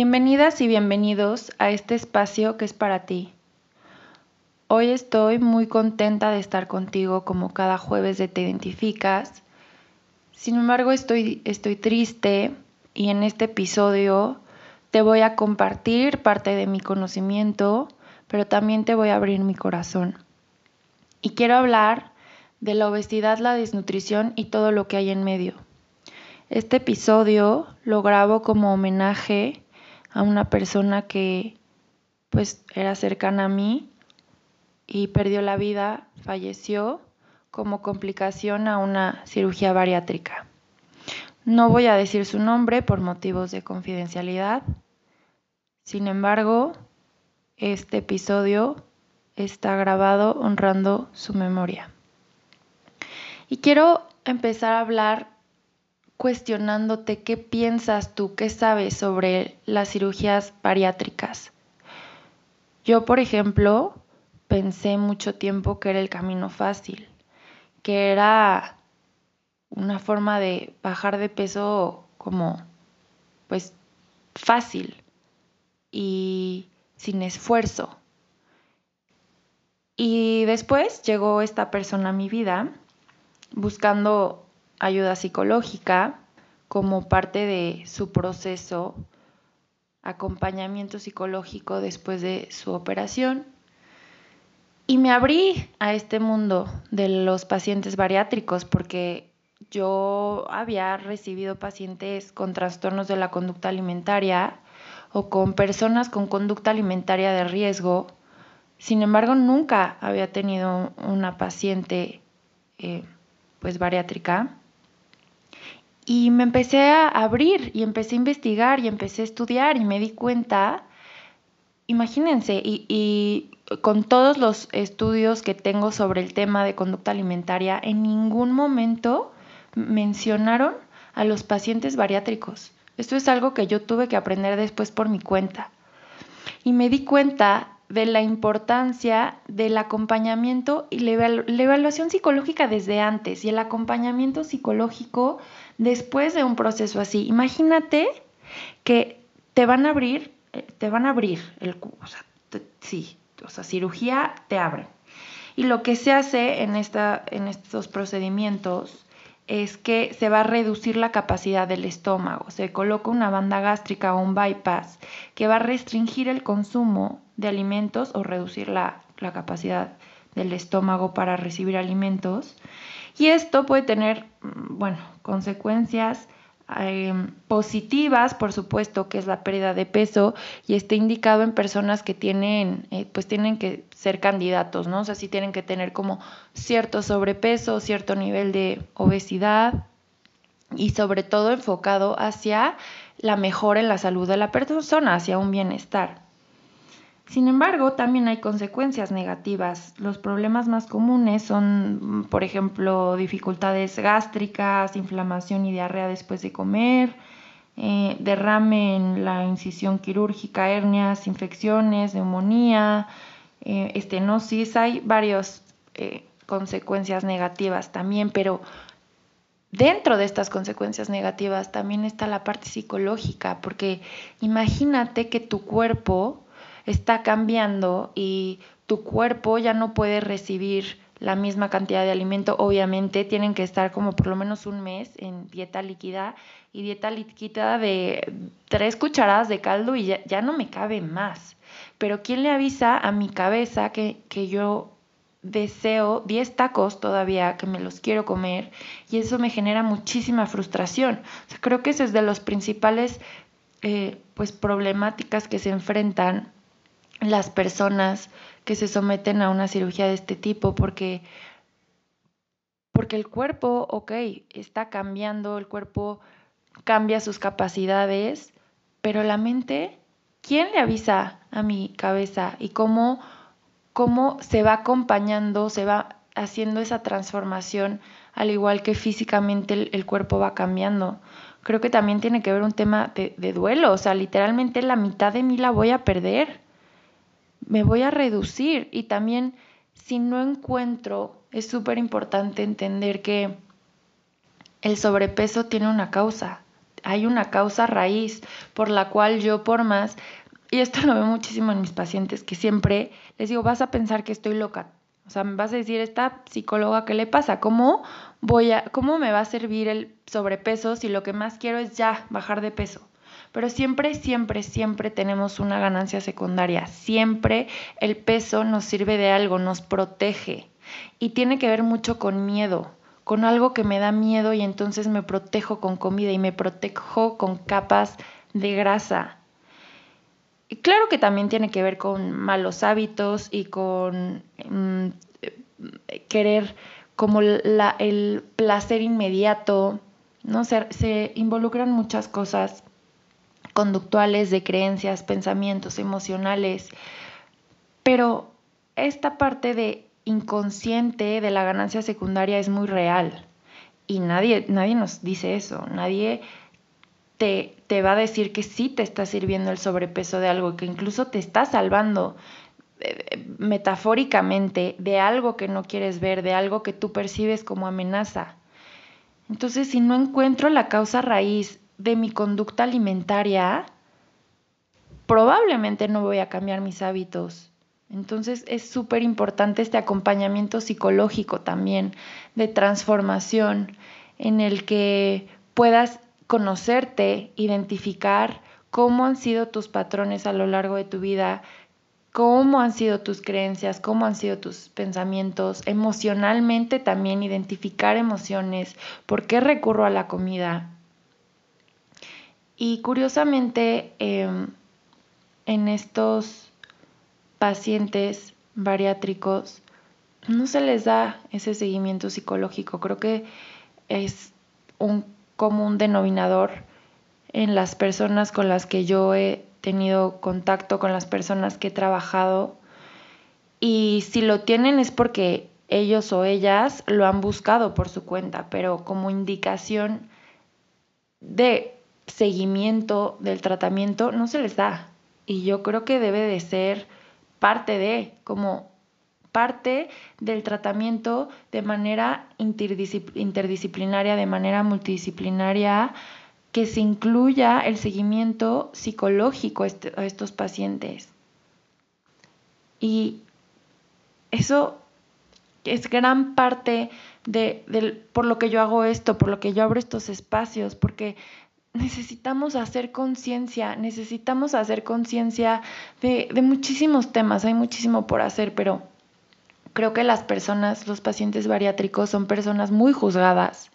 Bienvenidas y bienvenidos a este espacio que es para ti. Hoy estoy muy contenta de estar contigo como cada jueves de Te Identificas. Sin embargo, estoy, estoy triste y en este episodio te voy a compartir parte de mi conocimiento, pero también te voy a abrir mi corazón. Y quiero hablar de la obesidad, la desnutrición y todo lo que hay en medio. Este episodio lo grabo como homenaje a una persona que pues era cercana a mí y perdió la vida, falleció como complicación a una cirugía bariátrica. No voy a decir su nombre por motivos de confidencialidad. Sin embargo, este episodio está grabado honrando su memoria. Y quiero empezar a hablar cuestionándote qué piensas tú, qué sabes sobre las cirugías bariátricas. Yo, por ejemplo, pensé mucho tiempo que era el camino fácil, que era una forma de bajar de peso como, pues, fácil y sin esfuerzo. Y después llegó esta persona a mi vida buscando ayuda psicológica como parte de su proceso, acompañamiento psicológico después de su operación. Y me abrí a este mundo de los pacientes bariátricos porque yo había recibido pacientes con trastornos de la conducta alimentaria o con personas con conducta alimentaria de riesgo. Sin embargo, nunca había tenido una paciente eh, pues bariátrica. Y me empecé a abrir y empecé a investigar y empecé a estudiar y me di cuenta, imagínense, y, y con todos los estudios que tengo sobre el tema de conducta alimentaria, en ningún momento mencionaron a los pacientes bariátricos. Esto es algo que yo tuve que aprender después por mi cuenta. Y me di cuenta de la importancia del acompañamiento y la, evaluación psicológica desde antes y el acompañamiento psicológico después de un proceso así. Imagínate que te van a abrir, eh, te van a abrir el o sea, sí, o sea, cirugía te abren. Y lo que se hace en, esta, en estos procedimientos es que se va a reducir la capacidad del estómago. Se coloca una banda gástrica o un bypass que va a restringir el consumo de alimentos o reducir la, capacidad del estómago para recibir alimentos. Y esto puede tener, mm, bueno, consecuencias Em, positivas, por supuesto, que es la pérdida de peso y está indicado en personas que tienen, eh, pues tienen que ser candidatos, ¿no? O sea, sí tienen que tener como cierto sobrepeso, cierto nivel de obesidad y sobre todo enfocado hacia la mejora en la salud de la persona, hacia un bienestar. Sin embargo, también hay consecuencias negativas. Los problemas más comunes son, por ejemplo, dificultades gástricas, inflamación y diarrea después de comer, eh, derrame en la incisión quirúrgica, hernias, infecciones, neumonía, eh, estenosis. Hay varias eh, consecuencias negativas también, pero dentro de estas consecuencias negativas también está la parte psicológica, porque imagínate que tu cuerpo está cambiando y tu cuerpo ya no puede recibir la misma cantidad de alimento. Obviamente tienen que estar como por lo menos un mes en dieta líquida y dieta líquida de tres cucharadas de caldo y ya, no me cabe más. Pero ¿quién le avisa a mi cabeza que, que yo deseo 10 tacos todavía que me los quiero comer y eso me genera muchísima frustración. creo que ese es de los principales eh, pues problemáticas que se enfrentan las personas que se someten a una cirugía de este tipo porque porque el cuerpo, ok, está cambiando, el cuerpo cambia sus capacidades, pero la mente, ¿quién le avisa a mi cabeza y cómo, cómo se va acompañando, se va haciendo esa transformación, al igual que físicamente el, cuerpo va cambiando? Creo que también tiene que ver un tema de, de duelo, o sea, literalmente la mitad de mí la voy a perder, me voy a reducir y también si no encuentro, es súper importante entender que el sobrepeso tiene una causa hay una causa raíz por la cual yo por más, y esto lo veo muchísimo en mis pacientes, que siempre les digo, vas a pensar que estoy loca. O sea, me vas a decir, esta psicóloga, ¿qué le pasa? ¿Cómo, voy a, ¿Cómo me va a servir el sobrepeso si lo que más quiero es ya bajar de peso? Pero siempre, siempre, siempre tenemos una ganancia secundaria. Siempre el peso nos sirve de algo, nos protege. Y tiene que ver mucho con miedo con algo que me da miedo y entonces me protejo con comida y me protejo con capas de grasa. Claro que también tiene que ver con malos hábitos y con mm, querer como el placer inmediato, ¿no? Se involucran muchas cosas conductuales, de creencias, pensamientos, emocionales, pero esta parte de inconsciente de la ganancia secundaria es muy real. Y nadie, nadie nos dice eso, nadie te, te, va a decir que sí te está sirviendo el sobrepeso de algo, que incluso te está salvando eh, metafóricamente de algo que no quieres ver, de algo que tú percibes como amenaza. Entonces, si no encuentro la causa raíz de mi conducta alimentaria, probablemente no voy a cambiar mis hábitos entonces es súper importante este acompañamiento psicológico también de transformación en el que puedas conocerte, identificar cómo han sido tus patrones a lo largo de tu vida, cómo han sido tus creencias, cómo han sido tus pensamientos, emocionalmente también identificar emociones, por qué recurro a la comida. Y curiosamente, em, en estos pacientes bariátricos no se les da ese seguimiento psicológico. Creo que es un común denominador en las personas con las que yo he tenido contacto, con las personas que he trabajado. Y si lo tienen es porque ellos o ellas lo han buscado por su cuenta, pero como indicación de seguimiento del tratamiento no se les da. Y yo creo que debe de ser parte de, como parte del tratamiento de manera interdisciplinaria, de manera multidisciplinaria, que se incluya el seguimiento psicológico a estos pacientes. Y eso es gran parte de, por lo que yo hago esto, por lo que yo abro estos espacios, porque necesitamos hacer conciencia, necesitamos hacer conciencia de, muchísimos temas, hay muchísimo por hacer, pero creo que las personas, los pacientes bariátricos son personas muy juzgadas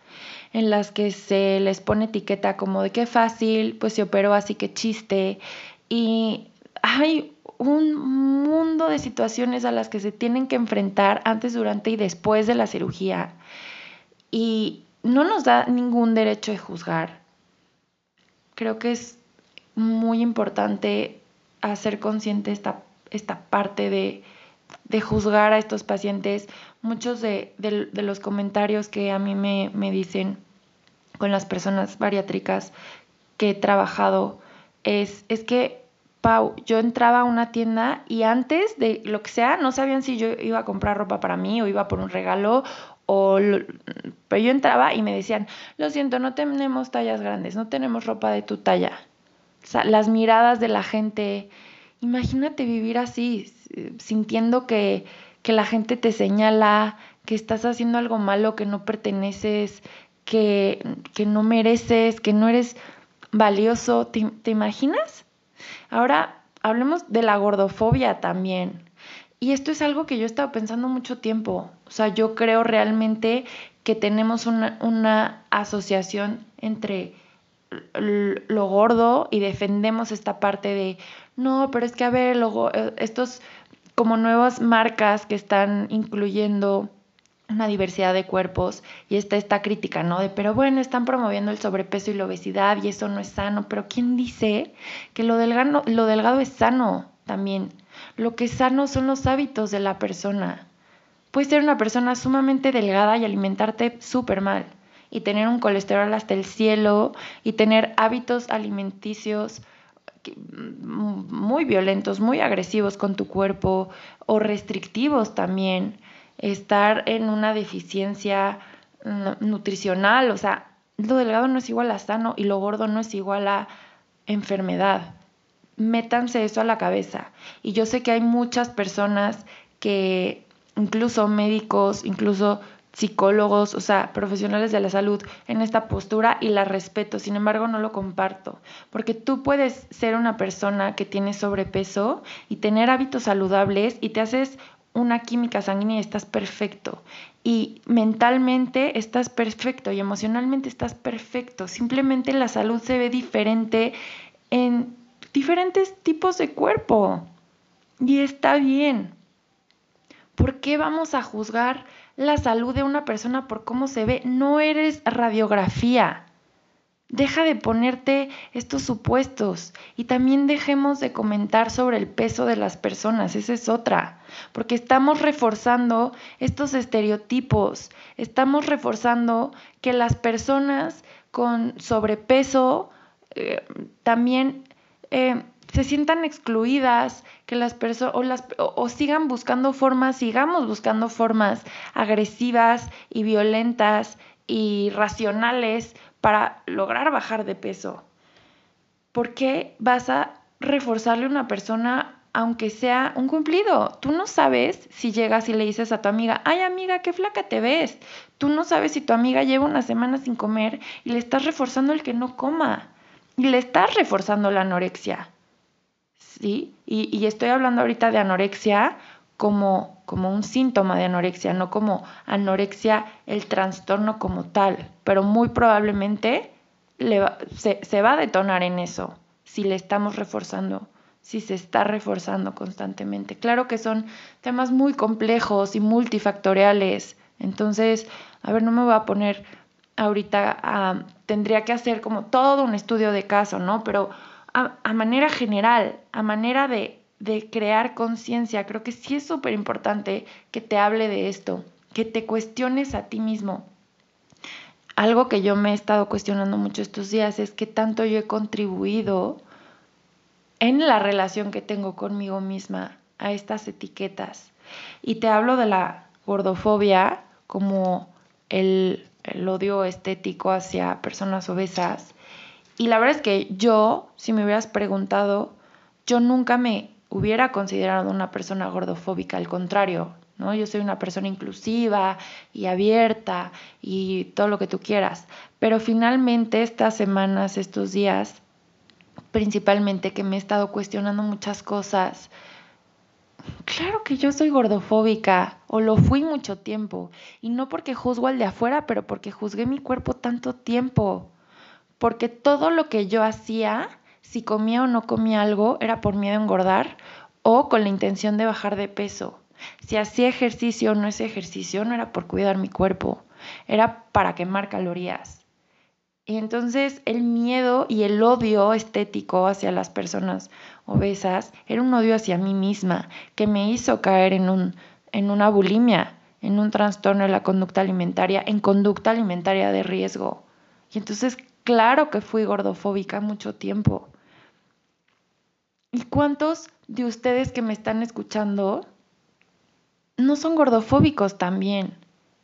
en las que se les pone etiqueta como de qué fácil, pues se operó así que chiste y hay un mundo de situaciones a las que se tienen que enfrentar antes, durante y después de la cirugía y no nos da ningún derecho de juzgar creo que es muy importante hacer consciente esta, esta parte de, juzgar a estos pacientes. Muchos de, los comentarios que a mí me, me, dicen con las personas bariátricas que he trabajado es, es que, Pau, yo entraba a una tienda y antes de lo que sea, no sabían si yo iba a comprar ropa para mí o iba por un regalo o pero yo entraba y me decían, lo siento, no tenemos tallas grandes, no tenemos ropa de tu talla. O sea, las miradas de la gente, imagínate vivir así, sintiendo que, que la gente te señala, que estás haciendo algo malo, que no perteneces, que, que no mereces, que no eres valioso. ¿Te, ¿Te imaginas? Ahora hablemos de la gordofobia también. Y esto es algo que yo he estado pensando mucho tiempo. O sea, yo creo realmente que tenemos una, asociación entre lo gordo y defendemos esta parte de, no, pero es que a ver, luego, eh, estos como nuevas marcas que están incluyendo una diversidad de cuerpos y está esta crítica, ¿no? De, pero bueno, están promoviendo el sobrepeso y la obesidad y eso no es sano, pero ¿quién dice que lo delgado, lo delgado es sano también? Lo que es sano son los hábitos de la persona. Puedes ser una persona sumamente delgada y alimentarte súper mal y tener un colesterol hasta el cielo y tener hábitos alimenticios muy violentos, muy agresivos con tu cuerpo o restrictivos también estar en una deficiencia nutricional, o sea, lo delgado no es igual a sano y lo gordo no es igual a enfermedad. Métanse eso a la cabeza. Y yo sé que hay muchas personas que, incluso médicos, incluso psicólogos, o sea, profesionales de la salud en esta postura y la respeto, sin embargo no lo comparto, porque tú puedes ser una persona que tiene sobrepeso y tener hábitos saludables y te haces una química sanguínea y estás perfecto. Y mentalmente estás perfecto y emocionalmente estás perfecto. Simplemente la salud se ve diferente en diferentes tipos de cuerpo. Y está bien. ¿Por qué vamos a juzgar la salud de una persona por cómo se ve? No eres radiografía. Deja de ponerte estos supuestos y también dejemos de comentar sobre el peso de las personas, esa es otra, porque estamos reforzando estos estereotipos, estamos reforzando que las personas con sobrepeso eh, también eh, se sientan excluidas, que las personas o, o sigan buscando formas, sigamos buscando formas agresivas y violentas y racionales para lograr bajar de peso. ¿Por qué vas a reforzarle a una persona aunque sea un cumplido? Tú no sabes si llegas y le dices a tu amiga, ay amiga, qué flaca te ves. Tú no sabes si tu amiga lleva una semana sin comer y le estás reforzando el que no coma. Y le estás reforzando la anorexia. ¿Sí? Y, y estoy hablando ahorita de anorexia como, como un síntoma de anorexia, no como anorexia el trastorno como tal, pero muy probablemente se, se va a detonar en eso si le estamos reforzando, si se está reforzando constantemente. Claro que son temas muy complejos y multifactoriales, entonces, a ver, no me voy a poner ahorita, tendría que hacer como todo un estudio de caso, ¿no? Pero a manera general, a manera de de crear conciencia. Creo que sí es súper importante que te hable de esto, que te cuestiones a ti mismo. Algo que yo me he estado cuestionando mucho estos días es que tanto yo he contribuido en la relación que tengo conmigo misma a estas etiquetas. Y te hablo de la gordofobia como el, el odio estético hacia personas obesas. Y la verdad es que yo, si me hubieras preguntado, yo nunca me hubiera considerado una persona gordofóbica, al contrario, ¿no? Yo soy una persona inclusiva y abierta y todo lo que tú quieras. Pero finalmente estas semanas, estos días, principalmente que me he estado cuestionando muchas cosas, claro que yo soy gordofóbica o lo fui mucho tiempo. Y no porque juzgo al de afuera, pero porque juzgué mi cuerpo tanto tiempo. Porque todo lo que yo hacía si comía o no comía algo era por miedo a engordar o con la intención de bajar de peso. Si hacía ejercicio o no ese ejercicio, no era por cuidar mi cuerpo, era para quemar calorías. Y entonces el miedo y el odio estético hacia las personas obesas era un odio hacia mí misma que me hizo caer en, un, en una bulimia, en un trastorno de la conducta alimentaria, en conducta alimentaria de riesgo. Y entonces, claro que fui gordofóbica mucho tiempo. ¿Y cuántos de ustedes que me están escuchando no son gordofóbicos también?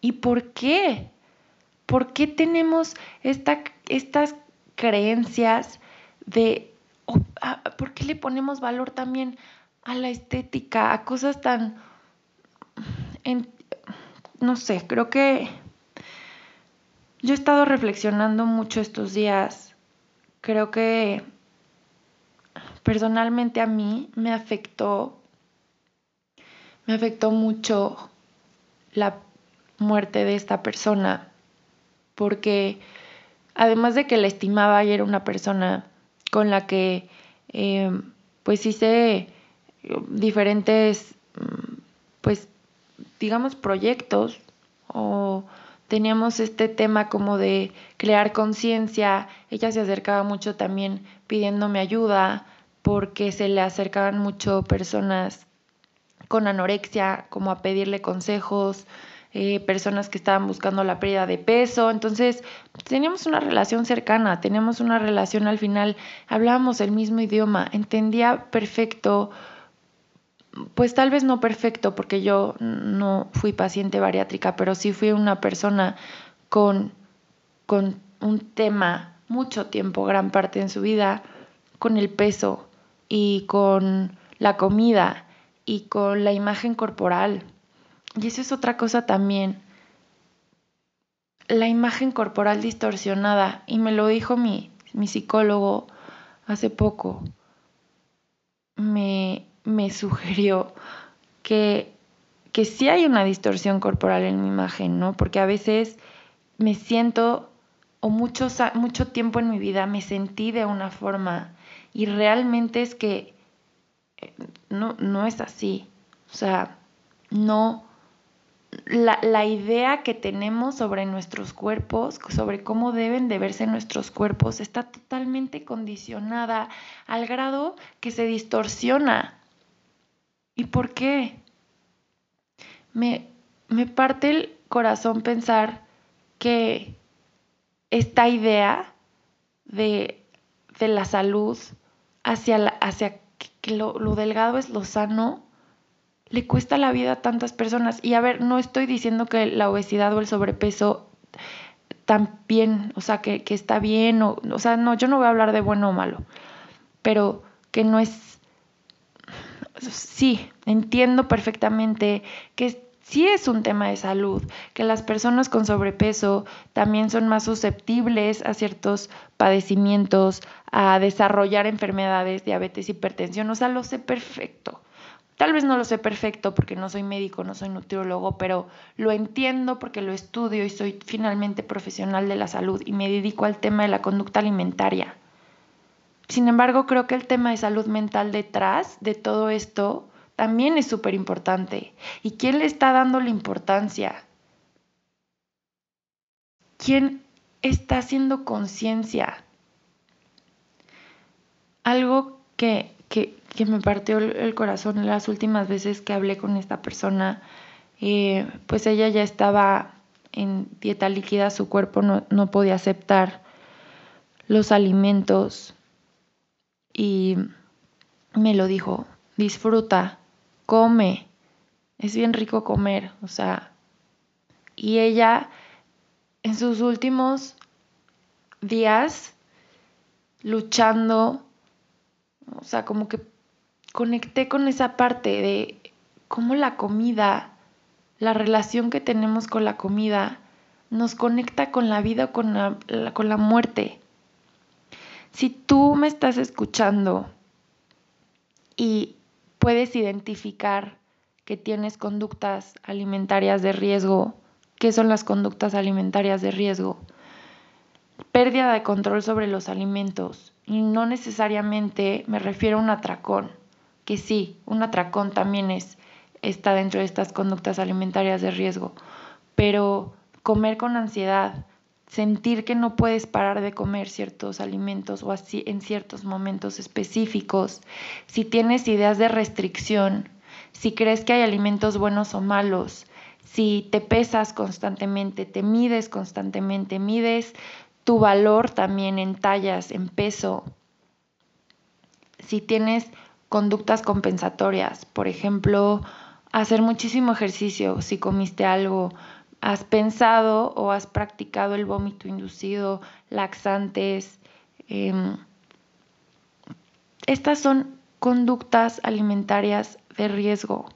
¿Y por qué? ¿Por qué tenemos estas creencias de... ¿Por qué le ponemos valor también a la estética, a cosas tan... no sé, creo que yo he estado reflexionando mucho estos días. Creo que personalmente a mí me afectó, me afectó mucho la muerte de esta persona, porque además de que la estimaba y era una persona con la que em, pues hice diferentes, mm, pues digamos, proyectos o teníamos este tema como de crear conciencia. Ella se acercaba mucho también pidiéndome ayuda porque se le acercaban mucho personas con anorexia como a pedirle consejos, eh, personas que estaban buscando la pérdida de peso. Entonces, teníamos una relación cercana, teníamos una relación al final, hablábamos el mismo idioma, entendía perfecto, pues tal vez no perfecto, porque yo no fui paciente bariátrica, pero sí fui una persona con, con un tema mucho tiempo, gran parte en su vida, con el peso y con la comida y con la imagen corporal. Y eso es otra cosa también. La imagen corporal distorsionada, y me lo dijo mi, mi psicólogo hace poco, me, me sugirió que, que sí hay una distorsión corporal en mi imagen, ¿no? Porque a veces me siento, o mucho, mucho tiempo en mi vida me sentí de una forma, y realmente es que eh, no, no es así. O sea, no, la, idea que tenemos sobre nuestros cuerpos, sobre cómo deben de verse nuestros cuerpos, está totalmente condicionada al grado que se distorsiona. ¿Y por qué? Me, me parte el corazón pensar que esta idea de, de la salud hacia, la, hacia que lo, lo delgado es lo sano, le cuesta la vida a tantas personas. Y a ver, no estoy diciendo que la obesidad o el sobrepeso también, o sea, que, está bien, o, o sea, no, yo no voy a hablar de bueno o malo, pero que no es, sí, entiendo perfectamente que sí es un tema de salud, que las personas con sobrepeso también son más susceptibles a ciertos padecimientos, a desarrollar enfermedades, diabetes, hipertensión, o sea, lo sé perfecto. Tal vez no lo sé perfecto porque no soy médico, no soy nutriólogo, pero lo entiendo porque lo estudio y soy finalmente profesional de la salud y me dedico al tema de la conducta alimentaria. Sin embargo, creo que el tema de salud mental detrás de todo esto también es súper importante. ¿Y quién le está dando la importancia? ¿Quién está haciendo conciencia? Algo que que, me partió el corazón las últimas veces que hablé con esta persona, eh, pues ella ya estaba en dieta líquida, su cuerpo no, no podía aceptar los alimentos y me lo dijo, disfruta, come, es bien rico comer, o sea, y ella en sus últimos días luchando o sea, como que conecté con esa parte de cómo la comida, la relación que tenemos con la comida, nos conecta con la vida o con la, con la muerte. Si tú me estás escuchando y puedes identificar que tienes conductas alimentarias de riesgo, ¿qué son las conductas alimentarias de riesgo? Pérdida de control sobre los alimentos, y no necesariamente me refiero a un atracón, que sí, un atracón también es, está dentro de estas conductas alimentarias de riesgo, pero comer con ansiedad, sentir que no puedes parar de comer ciertos alimentos o así en ciertos momentos específicos, si tienes ideas de restricción, si crees que hay alimentos buenos o malos, si te pesas constantemente, te mides constantemente, mides tu valor también en tallas, en peso. Si tienes conductas compensatorias, por ejemplo, hacer muchísimo ejercicio, si comiste algo, has pensado o has practicado el vómito inducido, laxantes. Em, estas son conductas alimentarias de riesgo.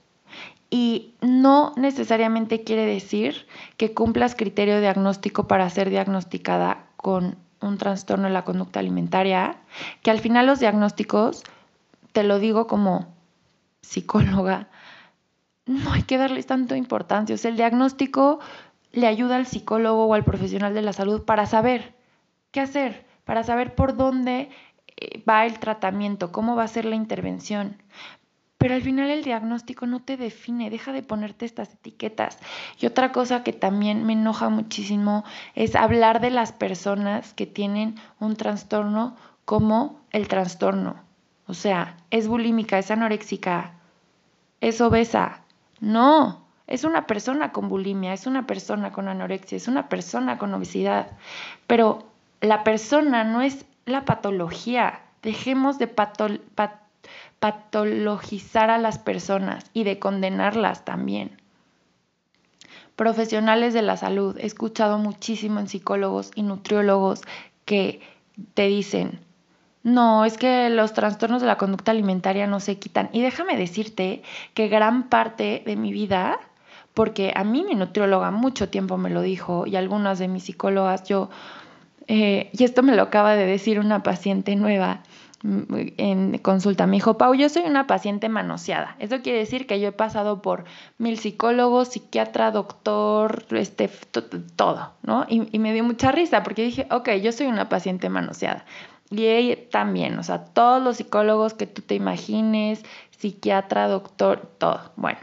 Y no necesariamente quiere decir que cumplas criterio diagnóstico para ser diagnosticada con un trastorno de la conducta alimentaria, que al final los diagnósticos, te lo digo como psicóloga, no hay que darles tanto importancia. O sea, el diagnóstico le ayuda al psicólogo o al profesional de la salud para saber qué hacer, para saber por dónde eh, va el tratamiento, cómo va a ser la intervención. Pero al final el diagnóstico no te define, deja de ponerte estas etiquetas. Y otra cosa que también me enoja muchísimo es hablar de las personas que tienen un trastorno como el trastorno. O sea, es bulímica, es anoréxica, es obesa. No, es una persona con bulimia, es una persona con anorexia, es una persona con obesidad. Pero la persona no es la patología. Dejemos de patologizar a las personas y de condenarlas también. Profesionales de la salud, he escuchado muchísimo en psicólogos y nutriólogos que te dicen, no, es que los trastornos de la conducta alimentaria no se quitan. Y déjame decirte que gran parte de mi vida, porque a mí mi nutrióloga mucho tiempo me lo dijo y algunas de mis psicólogas, yo, eh, y esto me lo acaba de decir una paciente nueva mm, en consulta, me dijo, Pau, yo soy una paciente manoseada. Eso quiere decir que yo he pasado por mil psicólogos, psiquiatra, doctor, este, todo, ¿no? Y, y me dio mucha risa porque dije, ok, yo soy una paciente manoseada. Y también, o sea, todos los psicólogos que tú te imagines, psiquiatra, doctor, todo. Bueno.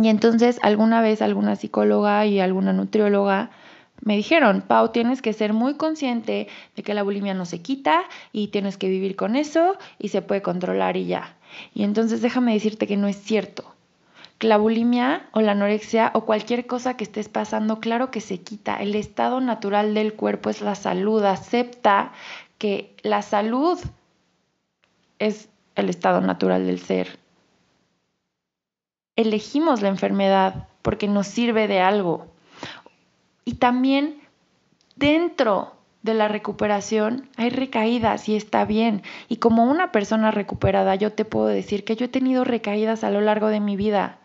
Y entonces alguna vez alguna psicóloga y alguna nutrióloga me dijeron, Pau, tienes que ser muy consciente de que la bulimia no se quita y tienes que vivir con eso y se puede controlar y ya. Y entonces déjame decirte que no es cierto. Que la bulimia o la anorexia o cualquier cosa que estés pasando, claro que se quita. El estado natural del cuerpo es la salud. Acepta que la salud es el estado natural del ser. Elegimos la enfermedad porque nos sirve de algo. Y también dentro de la recuperación hay recaídas y está bien. Y como una persona recuperada, yo te puedo decir que yo he tenido recaídas a lo largo de mi vida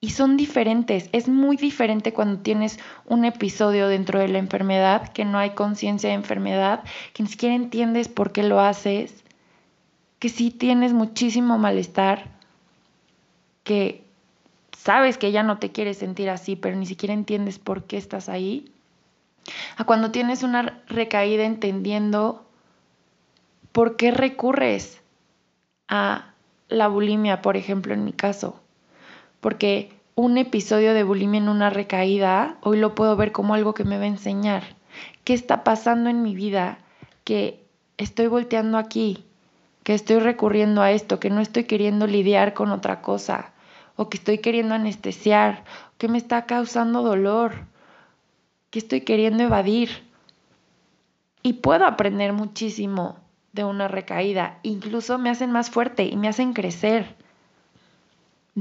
y son diferentes. Es muy diferente cuando tienes un episodio dentro de la enfermedad, que no hay conciencia de enfermedad, que ni siquiera entiendes por qué lo haces, que sí tienes muchísimo malestar, que sabes que ya no te quieres sentir así, pero ni siquiera entiendes por qué estás ahí. A cuando tienes una recaída entendiendo por qué recurres a la bulimia, por ejemplo, en mi caso porque un episodio de bulimia en una recaída, hoy lo puedo ver como algo que me va a enseñar. ¿Qué está pasando en mi vida? Que estoy volteando aquí, que estoy recurriendo a esto, que no estoy queriendo lidiar con otra cosa, o que estoy queriendo anestesiar, que me está causando dolor, que estoy queriendo evadir. Y puedo aprender muchísimo de una recaída, incluso me hacen más fuerte y me hacen crecer.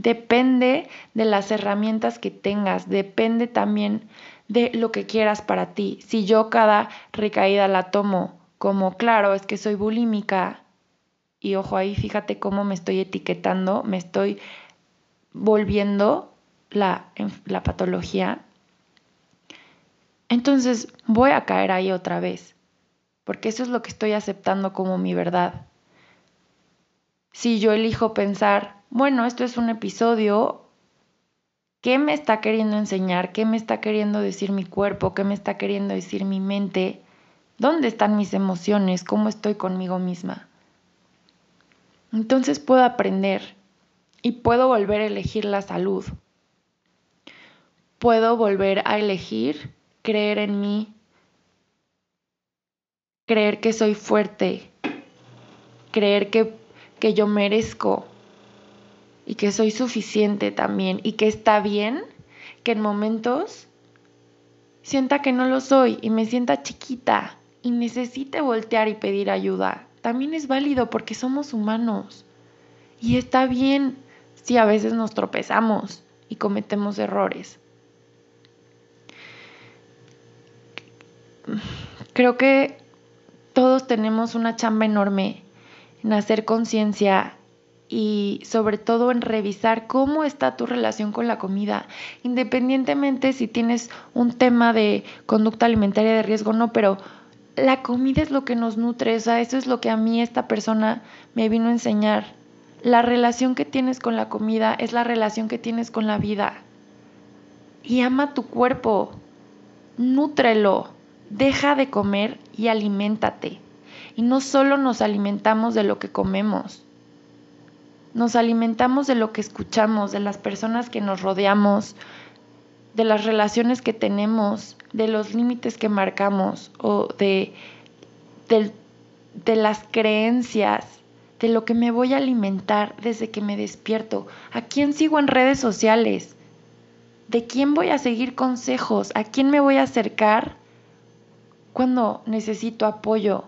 Depende de las herramientas que tengas, depende también de lo que quieras para ti. Si yo cada recaída la tomo como, claro, es que soy bulímica, y ojo ahí, fíjate cómo me estoy etiquetando, me estoy volviendo la, la patología, entonces voy a caer ahí otra vez, porque eso es lo que estoy aceptando como mi verdad. Si yo elijo pensar, bueno, esto es un episodio, ¿qué me está queriendo enseñar? ¿Qué me está queriendo decir mi cuerpo? ¿Qué me está queriendo decir mi mente? ¿Dónde están mis emociones? ¿Cómo estoy conmigo misma? Entonces puedo aprender y puedo volver a elegir la salud. Puedo volver a elegir creer en mí, creer que soy fuerte, creer que, que yo merezco y que soy suficiente también y que está bien que en momentos sienta que no lo soy y me sienta chiquita y necesite voltear y pedir ayuda. También es válido porque somos humanos y está bien si a veces nos tropezamos y cometemos errores. Creo que todos tenemos una chamba enorme en hacer conciencia y sobre todo en revisar cómo está tu relación con la comida, independientemente si tienes un tema de conducta alimentaria de riesgo o no, pero la comida es lo que nos nutre, o sea, eso es lo que a mí esta persona me vino a enseñar. La relación que tienes con la comida es la relación que tienes con la vida. Y ama tu cuerpo, nútrelo, deja de comer y aliméntate. Y no solo nos alimentamos de lo que comemos, Nos alimentamos de lo que escuchamos, de las personas que nos rodeamos, de las relaciones que tenemos, de los límites que marcamos o de, de, las creencias, de lo que me voy a alimentar desde que me despierto. ¿A quién sigo en redes sociales? ¿De quién voy a seguir consejos? ¿A quién me voy a acercar cuando necesito apoyo?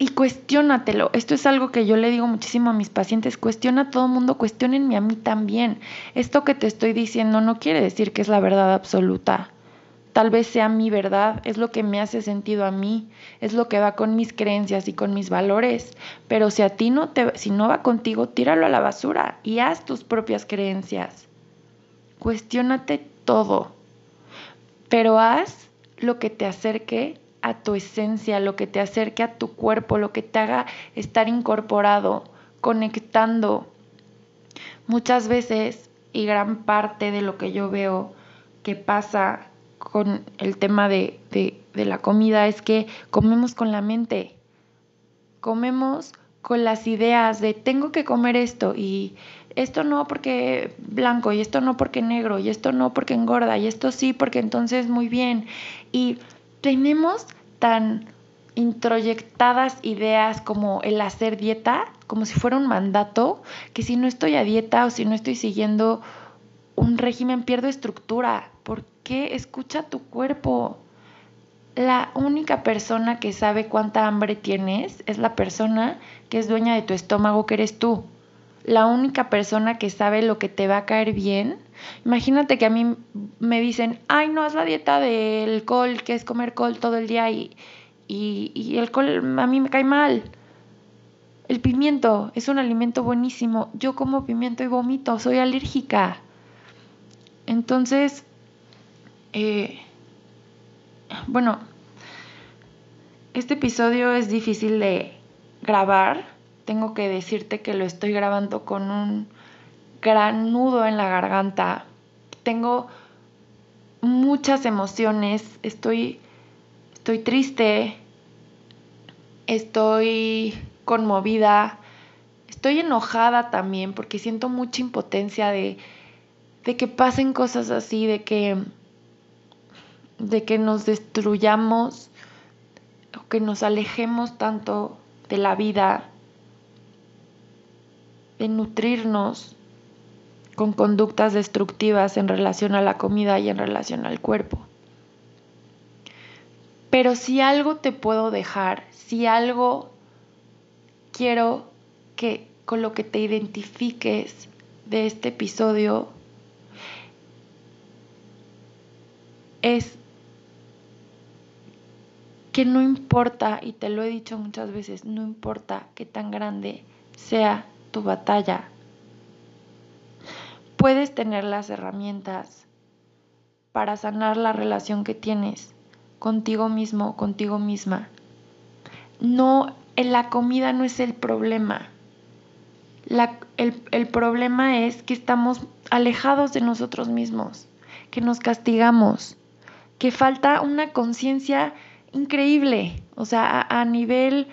Y cuestiónatelo. Esto es algo que yo le digo muchísimo a mis pacientes. Cuestiona a todo mundo, cuestionenme a mí también. Esto que te estoy diciendo no quiere decir que es la verdad absoluta. Tal vez sea mi verdad, es lo que me hace sentido a mí, es lo que va con mis creencias y con mis valores. Pero si a ti no te, si no va contigo, tíralo a la basura y haz tus propias creencias. Cuestiónate todo, pero haz lo que te acerque a tu esencia, lo que te acerque a tu cuerpo, lo que te haga estar incorporado, conectando. Muchas veces, y gran parte de lo que yo veo que pasa con el tema de, de la comida es que comemos con la mente, comemos con las ideas de tengo que comer esto y esto no porque blanco y esto no porque negro y esto no porque engorda y esto sí porque entonces muy bien. Y tenemos tan introyectadas ideas como el hacer dieta, como si fuera un mandato, que si no estoy a dieta o si no estoy siguiendo un régimen pierdo estructura. ¿Por qué? Escucha tu cuerpo. La única persona que sabe cuánta hambre tienes es la persona que es dueña de tu estómago, que eres tú. La única persona que sabe lo que te va a caer bien Imagínate que a mí me dicen, ay, no, haz la dieta del col, que es comer col todo el día y, y, el col a mí me cae mal. El pimiento es un alimento buenísimo. Yo como pimiento y vomito, soy alérgica. Entonces, eh, bueno, este episodio es difícil de grabar. Tengo que decirte que lo estoy grabando con un gran nudo en la garganta. Tengo muchas emociones. Estoy, estoy triste. Estoy conmovida. Estoy enojada también porque siento mucha impotencia de, de que pasen cosas así, de que, de que nos destruyamos o que nos alejemos tanto de la vida, de nutrirnos con conductas destructivas en relación a la comida y en relación al cuerpo. Pero si algo te puedo dejar, si algo quiero que con lo que te identifiques de este episodio es que no importa, y te lo he dicho muchas veces, no importa qué tan grande sea tu batalla puedes tener las herramientas para sanar la relación que tienes contigo mismo, contigo misma. No, en la comida no es el problema. el, el problema es que estamos alejados de nosotros mismos, que nos castigamos, que falta una conciencia increíble, o sea, a, a nivel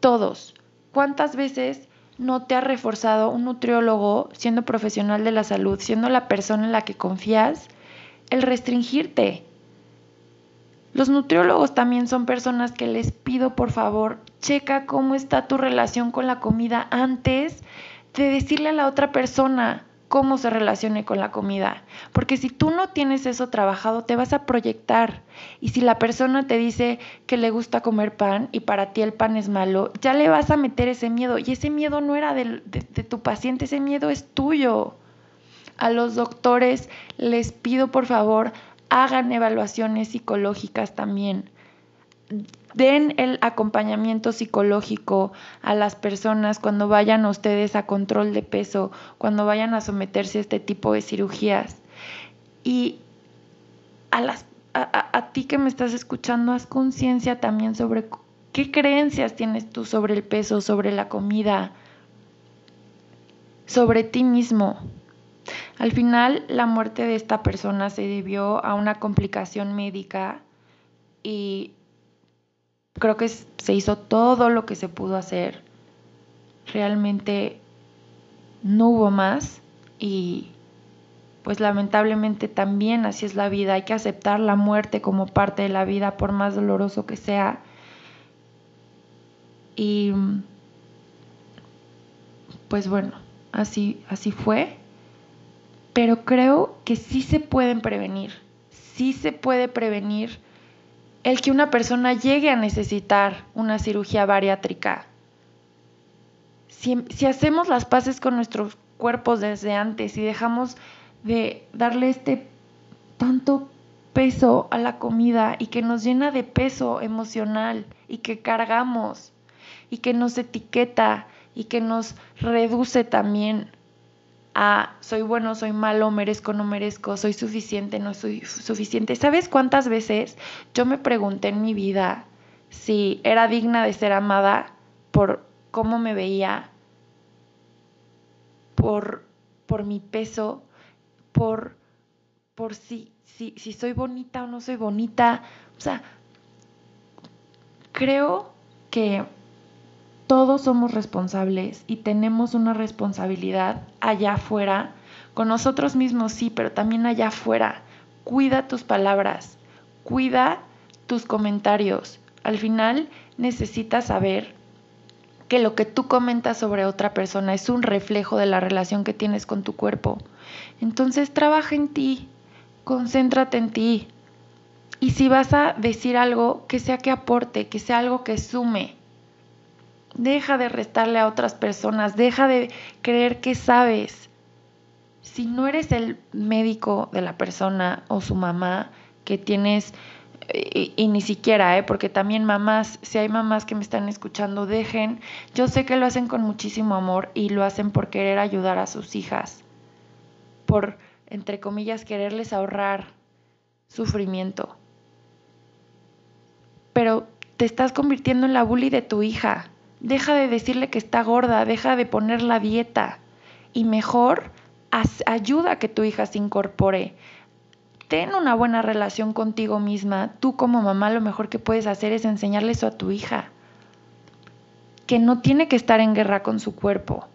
todos. ¿Cuántas veces no te ha reforzado un nutriólogo siendo profesional de la salud, siendo la persona en la que confías, el restringirte. Los nutriólogos también son personas que les pido por favor, checa cómo está tu relación con la comida antes de decirle a la otra persona, cómo se relacione con la comida. Porque si tú no tienes eso trabajado, te vas a proyectar. Y si la persona te dice que le gusta comer pan y para ti el pan es malo, ya le vas a meter ese miedo. Y ese miedo no era de, de tu paciente, ese miedo es tuyo. A los doctores les pido por favor, hagan evaluaciones psicológicas también den el acompañamiento psicológico a las personas cuando vayan ustedes a control de peso, cuando vayan a someterse a este tipo de cirugías. Y a, a, ti que me estás escuchando, haz conciencia también sobre qué creencias tienes tú sobre el peso, sobre la comida, sobre ti mismo. Al final, la muerte de esta persona se debió a una complicación médica y creo que se hizo todo lo que se pudo hacer. realmente no hubo más y pues lamentablemente también así es la vida, hay que aceptar la muerte como parte de la vida por más doloroso que sea. Y pues bueno, así así fue, pero creo que sí se pueden prevenir, sí se puede prevenir el que una persona llegue a necesitar una cirugía bariátrica. Si, si hacemos las paces con nuestros cuerpos desde antes y dejamos de darle este tanto peso a la comida y que nos llena de peso emocional y que cargamos y que nos etiqueta y que nos reduce también a soy bueno, soy malo, merezco, no merezco, soy suficiente, no soy suficiente. ¿Sabes cuántas veces yo me pregunté en mi vida si era digna de ser amada por cómo me veía, por, por mi peso, por, por si, si, si soy bonita o no soy bonita. O sea, creo que todos somos responsables y tenemos una responsabilidad allá afuera, con nosotros mismos sí, pero también allá afuera. Cuida tus palabras, cuida tus comentarios. Al final necesitas saber que lo que tú comentas sobre otra persona es un reflejo de la relación que tienes con tu cuerpo. Entonces trabaja en ti, concéntrate en ti. Y si vas a decir algo, que sea que aporte, que sea algo que sume. Deja de restarle a otras personas, deja de creer que sabes. Si no eres el médico de la persona o su mamá, que tienes, y, y, ni siquiera, ¿eh? porque también mamás, si hay mamás que me están escuchando, dejen, yo sé que lo hacen con muchísimo amor y lo hacen por querer ayudar a sus hijas por, entre comillas, quererles ahorrar sufrimiento. Pero te estás convirtiendo en la bully de tu hija. Deja de decirle que está gorda, deja de poner la dieta y mejor ayuda a que tu hija se incorpore. Ten una buena relación contigo misma. Tú como mamá lo mejor que puedes hacer es enseñarle eso a tu hija. Que no tiene que estar en guerra con su cuerpo.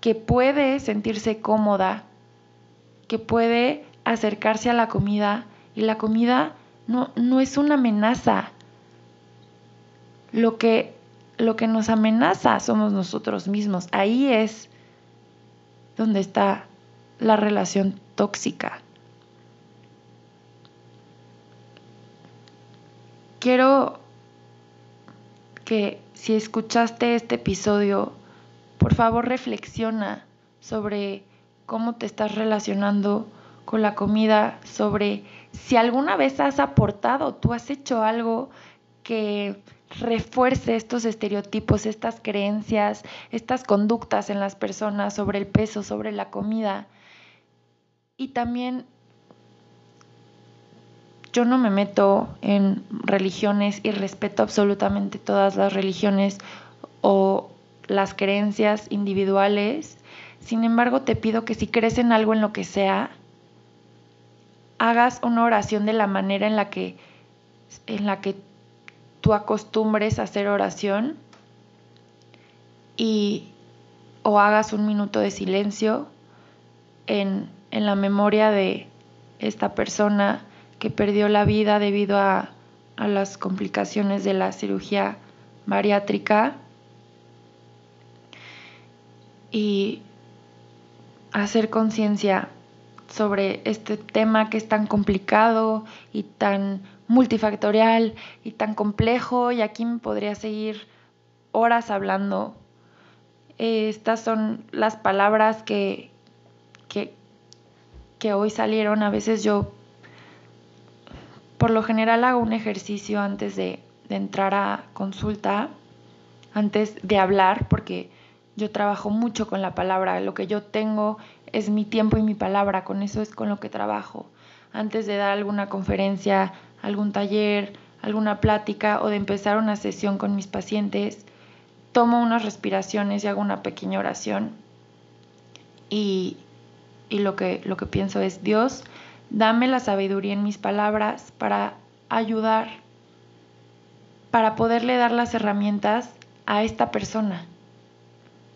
Que puede sentirse cómoda que puede acercarse a la comida y la comida no, no es una amenaza. Lo que, lo que nos amenaza somos nosotros mismos. Ahí es donde está la relación tóxica. Quiero que si escuchaste este episodio, por favor reflexiona sobre cómo te estás relacionando con la comida, sobre si alguna vez has aportado, tú has hecho algo que refuerce estos estereotipos, estas creencias, estas conductas en las personas sobre el peso, sobre la comida. Y también yo no me meto en religiones y respeto absolutamente todas las religiones o las creencias individuales sin embargo, te pido que si crees en algo en lo que sea, hagas una oración de la manera en la que, en la que tú acostumbres a hacer oración y o hagas un minuto de silencio en, en la memoria de esta persona que perdió la vida debido a, a las complicaciones de la cirugía bariátrica. Y hacer conciencia sobre este tema que es tan complicado y tan multifactorial y tan complejo y aquí me podría seguir horas hablando. Estas son las palabras que, que, que hoy salieron. A veces yo por lo general hago un ejercicio antes de, de entrar a consulta, antes de hablar, porque yo trabajo mucho con la palabra, lo que yo tengo es mi tiempo y mi palabra, con eso es con lo que trabajo. Antes de dar alguna conferencia, algún taller, alguna plática o de empezar una sesión con mis pacientes, tomo unas respiraciones y hago una pequeña oración. Y, y lo, que, lo que pienso es, Dios, dame la sabiduría en mis palabras para ayudar, para poderle dar las herramientas a esta persona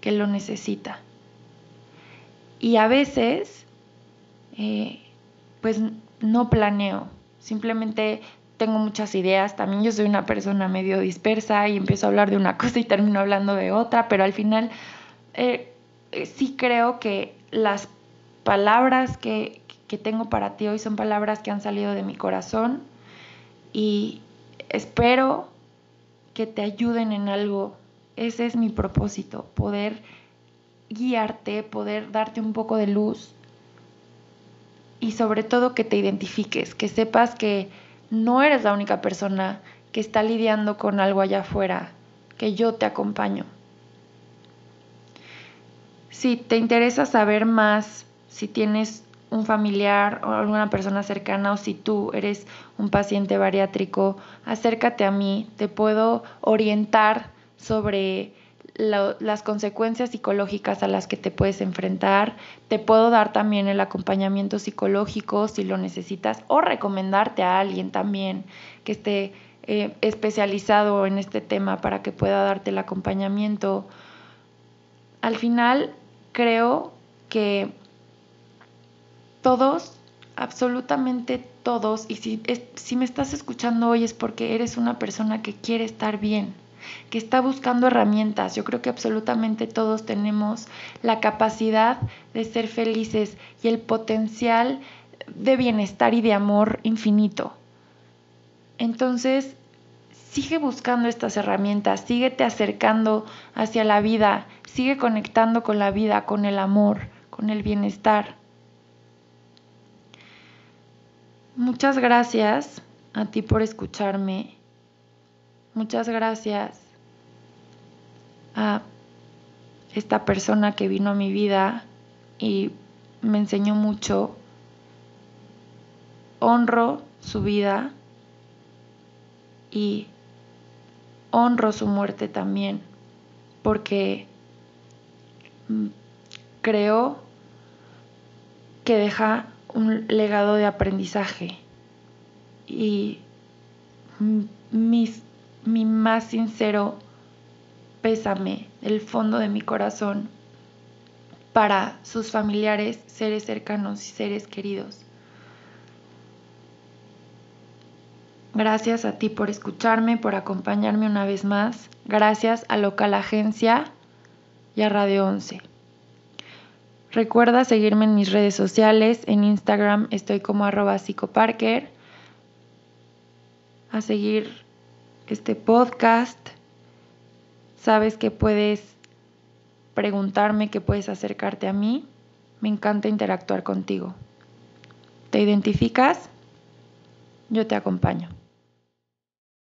que lo necesita. Y a veces, eh, pues no planeo, simplemente tengo muchas ideas, también yo soy una persona medio dispersa y empiezo a hablar de una cosa y termino hablando de otra, pero al final eh, eh, sí creo que las palabras que, que tengo para ti hoy son palabras que han salido de mi corazón y espero que te ayuden en algo. Ese es mi propósito, poder guiarte, poder darte un poco de luz y sobre todo que te identifiques, que sepas que no eres la única persona que está lidiando con algo allá afuera, que yo te acompaño. Si te interesa saber más, si tienes un familiar o alguna persona cercana o si tú eres un paciente bariátrico, acércate a mí, te puedo orientar sobre las consecuencias psicológicas a las que te puedes enfrentar. Te puedo dar también el acompañamiento psicológico si lo necesitas o recomendarte a alguien también que esté eh, especializado en este tema para que pueda darte el acompañamiento. Al final creo que todos, absolutamente todos, y si, si me estás escuchando hoy es porque eres una persona que quiere estar bien que está buscando herramientas. Yo creo que absolutamente todos tenemos la capacidad de ser felices y el potencial de bienestar y de amor infinito. Entonces, sigue buscando estas herramientas, síguete acercando hacia la vida, sigue conectando con la vida, con el amor, con el bienestar. Muchas gracias a ti por escucharme Muchas gracias a esta persona que vino a mi vida y me enseñó mucho. Honro su vida y honro su muerte también, porque creo que deja un legado de aprendizaje y mis mi más sincero pésame del fondo de mi corazón para sus familiares, seres cercanos y seres queridos. Gracias a ti por escucharme, por acompañarme una vez más. Gracias a Local Agencia y a Radio 11. Recuerda seguirme en mis redes sociales. En Instagram estoy como arroba psicoparker. A seguir este podcast. Sabes que puedes preguntarme, que puedes acercarte a mí. Me encanta interactuar contigo. ¿Te identificas? Yo te acompaño.